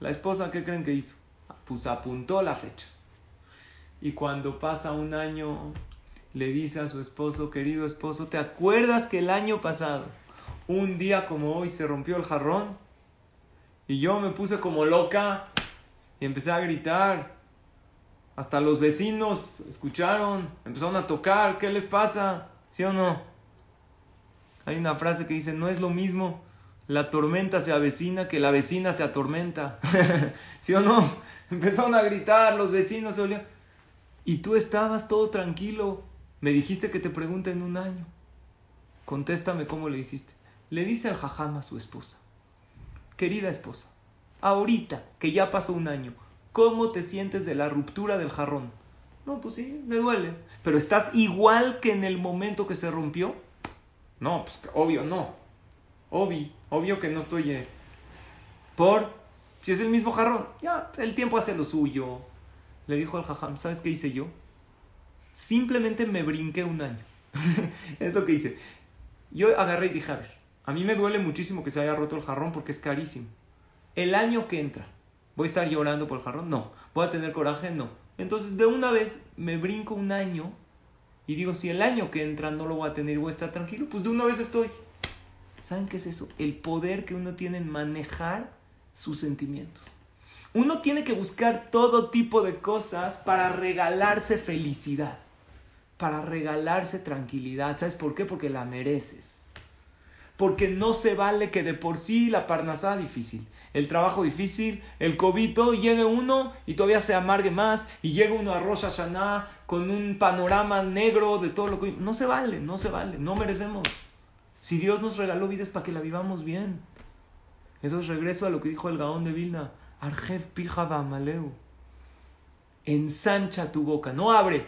la esposa, ¿qué creen que hizo? Pues apuntó la fecha. Y cuando pasa un año, le dice a su esposo, querido esposo, ¿te acuerdas que el año pasado, un día como hoy, se rompió el jarrón? Y yo me puse como loca y empecé a gritar. Hasta los vecinos escucharon, empezaron a tocar, ¿qué les pasa? ¿Sí o no? Hay una frase que dice, no es lo mismo la tormenta se avecina que la vecina se atormenta. ¿Sí o no? Empezaron a gritar, los vecinos se olían. Y tú estabas todo tranquilo. Me dijiste que te pregunte en un año. Contéstame cómo le hiciste. Le dice al jajam a su esposa. Querida esposa, ahorita que ya pasó un año, ¿cómo te sientes de la ruptura del jarrón? No, pues sí, me duele. Pero ¿estás igual que en el momento que se rompió? No, pues obvio no. Obvio, obvio que no estoy... Eh, por... Si es el mismo jarrón, ya, el tiempo hace lo suyo. Le dijo al jajam, ¿sabes qué hice yo? Simplemente me brinqué un año. es lo que hice. Yo agarré y dije, a ver, a mí me duele muchísimo que se haya roto el jarrón porque es carísimo. El año que entra, ¿voy a estar llorando por el jarrón? No. ¿Voy a tener coraje? No. Entonces, de una vez me brinco un año y digo, si el año que entra no lo voy a tener y voy a estar tranquilo, pues de una vez estoy. ¿Saben qué es eso? El poder que uno tiene en manejar sus sentimientos. Uno tiene que buscar todo tipo de cosas para regalarse felicidad para regalarse tranquilidad. ¿Sabes por qué? Porque la mereces. Porque no se vale que de por sí la parnasada difícil, el trabajo difícil, el cobito, llegue uno y todavía se amargue más y llega uno a Rosh Hashanah con un panorama negro de todo lo que... No se vale, no se vale, no merecemos. Si Dios nos regaló vida es para que la vivamos bien. Eso es regreso a lo que dijo el Gaón de Vilna. Arjev pija maleu. Ensancha tu boca, no abre,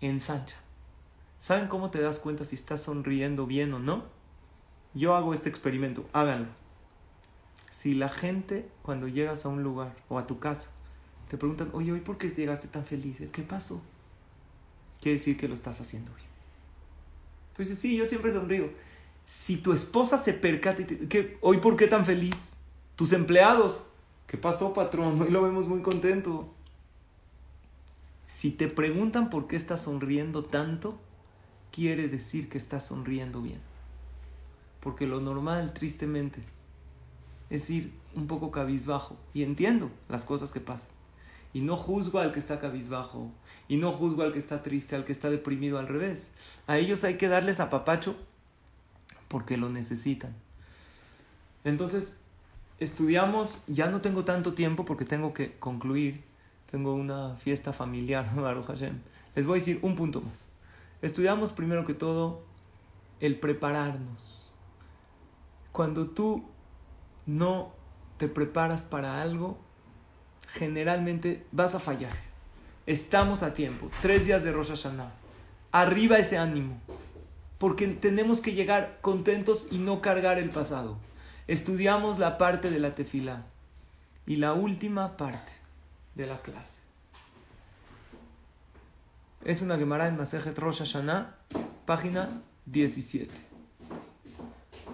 ensancha. ¿Saben cómo te das cuenta si estás sonriendo bien o no? Yo hago este experimento, háganlo. Si la gente cuando llegas a un lugar o a tu casa te preguntan, oye, ¿hoy por qué llegaste tan feliz? ¿Qué pasó? Quiere decir que lo estás haciendo bien. Entonces, sí, yo siempre sonrío. Si tu esposa se percata y te, ¿hoy por qué tan feliz? Tus empleados, ¿qué pasó, patrón? Hoy lo vemos muy contento. Si te preguntan por qué estás sonriendo tanto, quiere decir que estás sonriendo bien. Porque lo normal, tristemente, es ir un poco cabizbajo. Y entiendo las cosas que pasan. Y no juzgo al que está cabizbajo. Y no juzgo al que está triste, al que está deprimido al revés. A ellos hay que darles apapacho porque lo necesitan. Entonces, estudiamos, ya no tengo tanto tiempo porque tengo que concluir tengo una fiesta familiar, Baruch Hashem. Les voy a decir un punto más. Estudiamos primero que todo el prepararnos. Cuando tú no te preparas para algo, generalmente vas a fallar. Estamos a tiempo. Tres días de Rosh Hashanah. Arriba ese ánimo. Porque tenemos que llegar contentos y no cargar el pasado. Estudiamos la parte de la tefila. Y la última parte de la clase. Es una Gemara en Masejet Rosh Hashanah, página 17,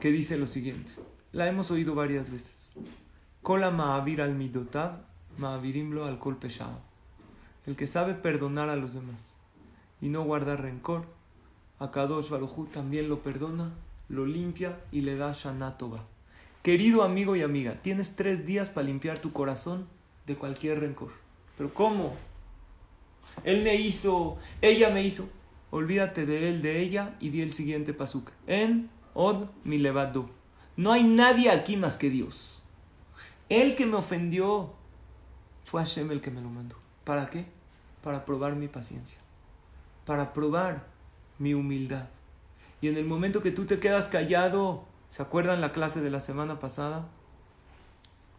que dice lo siguiente. La hemos oído varias veces. Kola ma'avir al midotav, ma'avirimlo al kol El que sabe perdonar a los demás y no guardar rencor, a Kadosh Baruchu también lo perdona, lo limpia y le da Shanatova. Querido amigo y amiga, tienes tres días para limpiar tu corazón de cualquier rencor. ¿Pero cómo? Él me hizo, ella me hizo. Olvídate de él, de ella y di el siguiente pasuk. En od. No hay nadie aquí más que Dios. El que me ofendió fue Hashem el que me lo mandó. ¿Para qué? Para probar mi paciencia. Para probar mi humildad. Y en el momento que tú te quedas callado, ¿se acuerdan la clase de la semana pasada?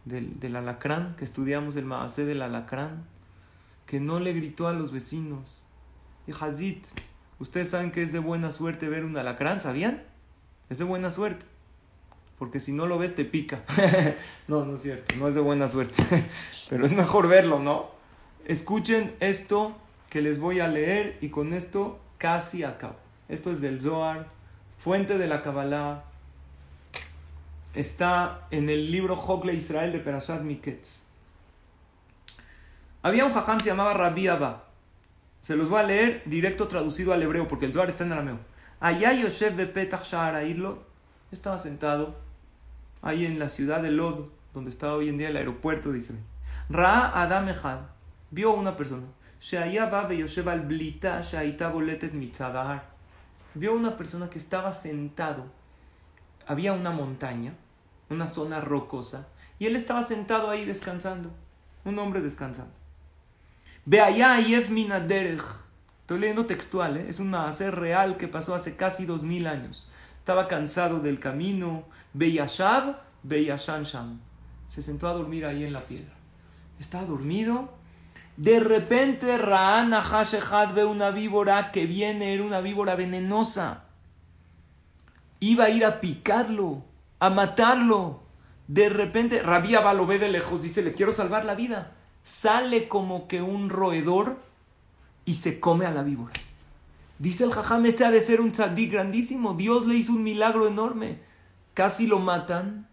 Del, del alacrán, que estudiamos el maasé del alacrán, que no le gritó a los vecinos. Y Hazit, ustedes saben que es de buena suerte ver un alacrán, ¿sabían? Es de buena suerte. Porque si no lo ves te pica. no, no es cierto, no es de buena suerte. Pero es mejor verlo, ¿no? Escuchen esto que les voy a leer y con esto casi acabo. Esto es del Zohar, fuente de la Kabbalah. Está en el libro Jogle Israel de Perashat Miketz. Había un jajam se llamaba Rabbi Abba. Se los voy a leer directo traducido al hebreo porque el Zohar está en arameo. Allá Yosef Bepetach estaba sentado ahí en la ciudad de Lod, donde está hoy en día el aeropuerto de Israel. Ra Adam Echad vio una persona. Vio una persona que estaba sentado. Había una montaña, una zona rocosa, y él estaba sentado ahí descansando. Un hombre descansando. Ve allá Yef Minaderech. Estoy leyendo textual, ¿eh? es un hacer real que pasó hace casi dos mil años. Estaba cansado del camino. Beyashav, Beyashan Sham. Se sentó a dormir ahí en la piedra. Estaba dormido. De repente Raana Hashehad ve una víbora que viene, era una víbora venenosa. Iba a ir a picarlo, a matarlo. De repente Rabiaba lo ve de lejos, dice, le quiero salvar la vida. Sale como que un roedor y se come a la víbora. Dice el jajam, este ha de ser un tzadik grandísimo. Dios le hizo un milagro enorme. Casi lo matan.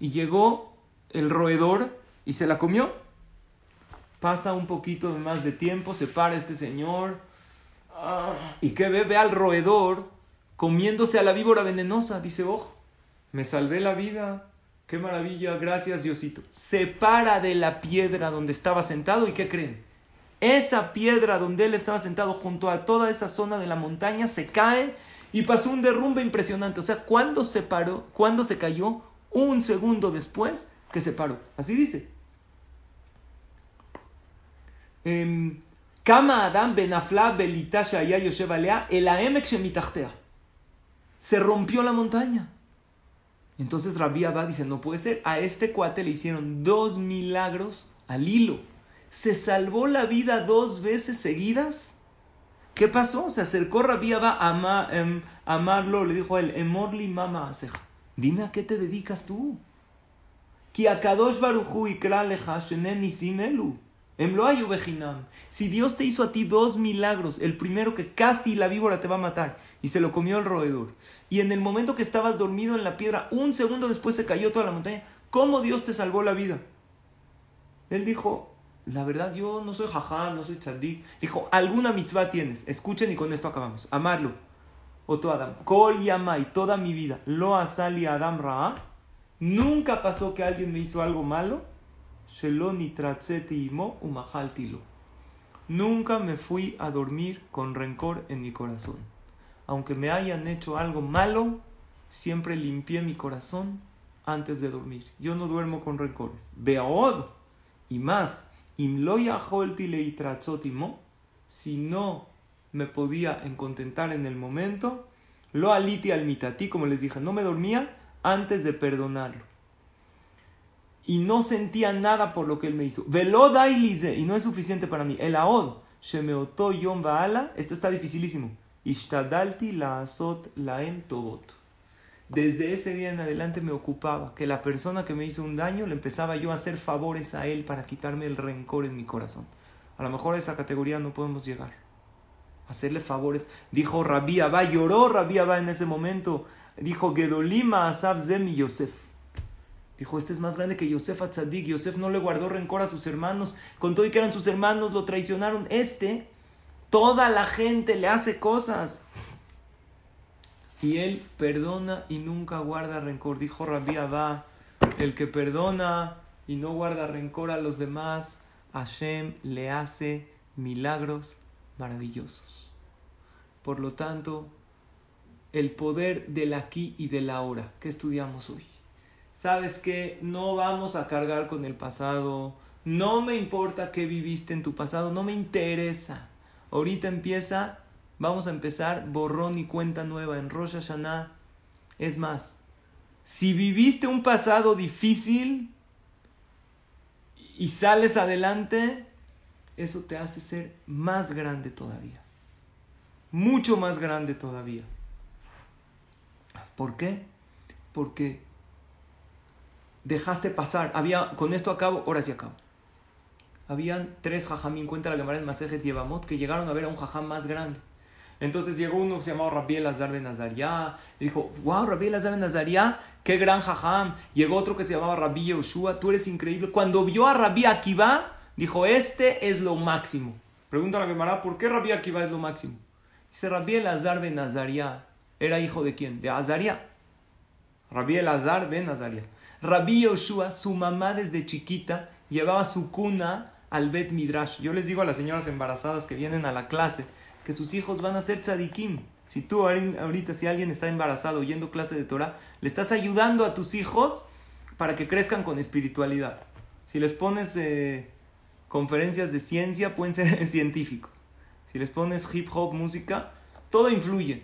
Y llegó el roedor y se la comió. Pasa un poquito más de tiempo, se para este señor. Ah, y que ve, ve al roedor comiéndose a la víbora venenosa. Dice, oh, me salvé la vida. Qué maravilla, gracias Diosito. Se para de la piedra donde estaba sentado y ¿qué creen? Esa piedra donde él estaba sentado junto a toda esa zona de la montaña se cae y pasó un derrumbe impresionante. O sea, cuando se paró, cuando se cayó, un segundo después que se paró. Así dice. Em, Kama Adam benafla belitasha el Se rompió la montaña. Entonces Rabbi Abba dice, no puede ser. A este cuate le hicieron dos milagros al hilo se salvó la vida dos veces seguidas. ¿Qué pasó? Se acercó Rabí a em, amarlo, le dijo a él, Emorli mama Dime a qué te dedicas tú. Em si Dios te hizo a ti dos milagros, el primero que casi la víbora te va a matar y se lo comió el roedor, y en el momento que estabas dormido en la piedra, un segundo después se cayó toda la montaña, ¿cómo Dios te salvó la vida? Él dijo, la verdad yo no soy jajam, no soy tzadik. Dijo, alguna mitzvah tienes. Escuchen y con esto acabamos. Amarlo. Oto Adam. Kol yamai, toda mi vida. Lo asali Adam Ra. Nunca pasó que alguien me hizo algo malo. Shelo imo umahaltilo. Nunca me fui a dormir con rencor en mi corazón. Aunque me hayan hecho algo malo, siempre limpié mi corazón antes de dormir. Yo no duermo con rencores. Beaod. Y más, si no me podía contentar en el momento, lo aliti al mitati, como les dije, no me dormía antes de perdonarlo. Y no sentía nada por lo que él me hizo. Y no es suficiente para mí. El aod, shemeoto yom baala, esto está dificilísimo. Ishtadalti la asot laem tobot desde ese día en adelante me ocupaba que la persona que me hizo un daño le empezaba yo a hacer favores a él para quitarme el rencor en mi corazón. A lo mejor a esa categoría no podemos llegar. Hacerle favores. Dijo Rabí Abba, lloró Rabí Abba en ese momento. Dijo Gedolima Asaf Zemi Yosef. Dijo, este es más grande que Yosef Atzadik. Yosef no le guardó rencor a sus hermanos. Con todo y que eran sus hermanos, lo traicionaron. Este, toda la gente le hace cosas. Y él perdona y nunca guarda rencor. Dijo Rabbi Abba, el que perdona y no guarda rencor a los demás, Hashem le hace milagros maravillosos. Por lo tanto, el poder del aquí y del ahora que estudiamos hoy. Sabes que no vamos a cargar con el pasado, no me importa qué viviste en tu pasado, no me interesa. Ahorita empieza, vamos a empezar borrón y cuenta nueva en Rosh Hashanah. Es más, si viviste un pasado difícil y sales adelante, eso te hace ser más grande todavía. Mucho más grande todavía. ¿Por qué? Porque dejaste pasar. Había, con esto acabo, ahora sí acabo. Habían tres jajamín, cuenta la Gemara en Masejet Yevamot, que llegaron a ver a un jajam más grande. Entonces llegó uno que se llamaba Rabbi Elazar ben Azariah, y dijo, wow, Rabbi Elazar ben Azariah, qué gran jajam. Llegó otro que se llamaba Rabbi Yoshua, tú eres increíble. Cuando vio a Rabbi Akiva, dijo, este es lo máximo. Pregunta a la Gemara, ¿por qué Rabbi Akiva es lo máximo? Dice, Rabbi Elazar ben Azariah ¿Era hijo de quién? De Azaria. Rabbi Elazar ben Azaria. Rabbi Yoshua, su mamá desde chiquita, llevaba su cuna al Bet Midrash. Yo les digo a las señoras embarazadas que vienen a la clase que sus hijos van a ser tzadikim. Si tú ahorita, si alguien está embarazado oyendo clase de Torah, le estás ayudando a tus hijos para que crezcan con espiritualidad. Si les pones eh, conferencias de ciencia, pueden ser científicos. Si les pones hip hop, música, todo influye.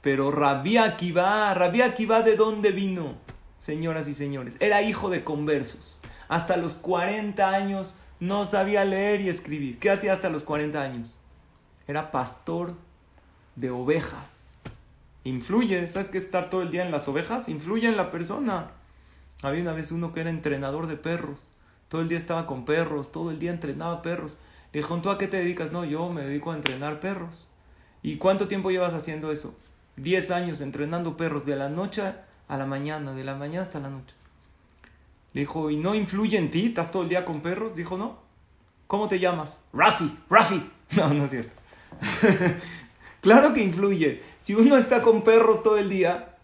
Pero Rabbi Akiva, Rabbi Akiva de dónde vino, señoras y señores, era hijo de conversos. Hasta los 40 años no sabía leer y escribir. ¿Qué hacía hasta los 40 años? Era pastor de ovejas. Influye, ¿sabes qué estar todo el día en las ovejas? Influye en la persona. Había una vez uno que era entrenador de perros. Todo el día estaba con perros, todo el día entrenaba perros. Le dijo, ¿tú a qué te dedicas? No, yo me dedico a entrenar perros. ¿Y cuánto tiempo llevas haciendo eso? 10 años entrenando perros de la noche a la mañana, de la mañana hasta la noche. Le dijo, ¿y no influye en ti? ¿Estás todo el día con perros? Dijo, no. ¿Cómo te llamas? Rafi, Rafi. No, no es cierto. claro que influye. Si uno está con perros todo el día,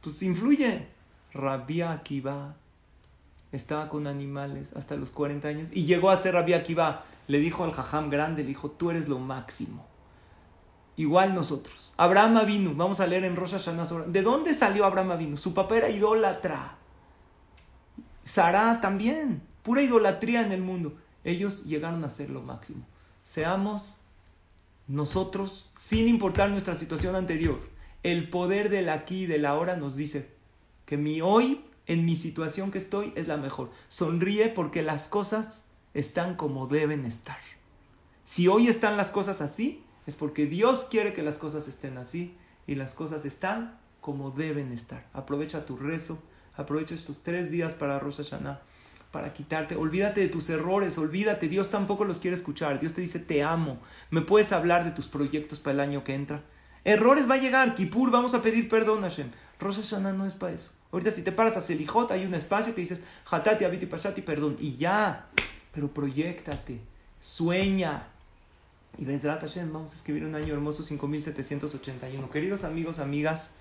pues influye. Rabia Akiva estaba con animales hasta los 40 años y llegó a ser Rabia Akiva. Le dijo al jajam grande, le dijo, tú eres lo máximo. Igual nosotros. Abraham vino, vamos a leer en Rosh Hashanah. ¿De dónde salió Abraham vino? Su papá era idólatra. Sara también. Pura idolatría en el mundo. Ellos llegaron a ser lo máximo. Seamos nosotros, sin importar nuestra situación anterior, el poder del aquí y del ahora nos dice que mi hoy, en mi situación que estoy, es la mejor. Sonríe porque las cosas están como deben estar. Si hoy están las cosas así, es porque Dios quiere que las cosas estén así y las cosas están como deben estar. Aprovecha tu rezo, aprovecha estos tres días para Rosh Hashanah, para quitarte. Olvídate de tus errores, olvídate. Dios tampoco los quiere escuchar. Dios te dice, te amo. ¿Me puedes hablar de tus proyectos para el año que entra? Errores va a llegar. Kipur, vamos a pedir perdón Hashem. Rosh Hashanah no es para eso. Ahorita si te paras a Selijot, hay un espacio que dices, Hatati, Abiti, Pashati, perdón. Y ya. Pero proyectate. Sueña. Y Bezrat Hashem, vamos a escribir un año hermoso 5781. Queridos amigos, amigas,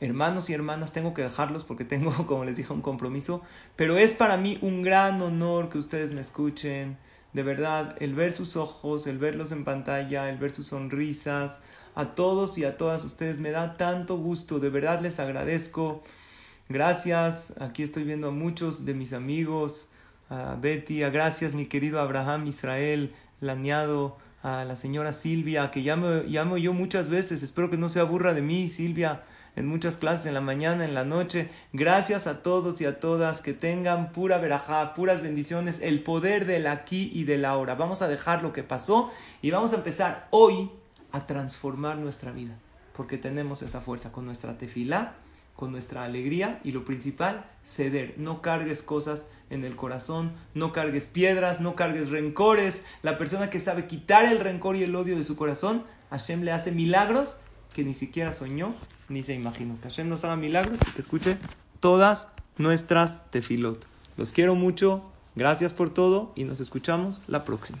hermanos y hermanas, tengo que dejarlos porque tengo, como les dije, un compromiso. Pero es para mí un gran honor que ustedes me escuchen. De verdad, el ver sus ojos, el verlos en pantalla, el ver sus sonrisas, a todos y a todas ustedes me da tanto gusto. De verdad les agradezco. Gracias. Aquí estoy viendo a muchos de mis amigos. A Betty, a gracias mi querido Abraham Israel, Lañado a la señora Silvia, que llamo, llamo yo muchas veces, espero que no se aburra de mí, Silvia, en muchas clases, en la mañana, en la noche. Gracias a todos y a todas, que tengan pura verajá, puras bendiciones, el poder del aquí y del ahora. Vamos a dejar lo que pasó y vamos a empezar hoy a transformar nuestra vida, porque tenemos esa fuerza con nuestra tefilá, con nuestra alegría y lo principal, ceder, no cargues cosas en el corazón, no cargues piedras, no cargues rencores. La persona que sabe quitar el rencor y el odio de su corazón, Hashem le hace milagros que ni siquiera soñó ni se imaginó. Que Hashem nos haga milagros y que escuche todas nuestras tefilot. Los quiero mucho, gracias por todo y nos escuchamos la próxima.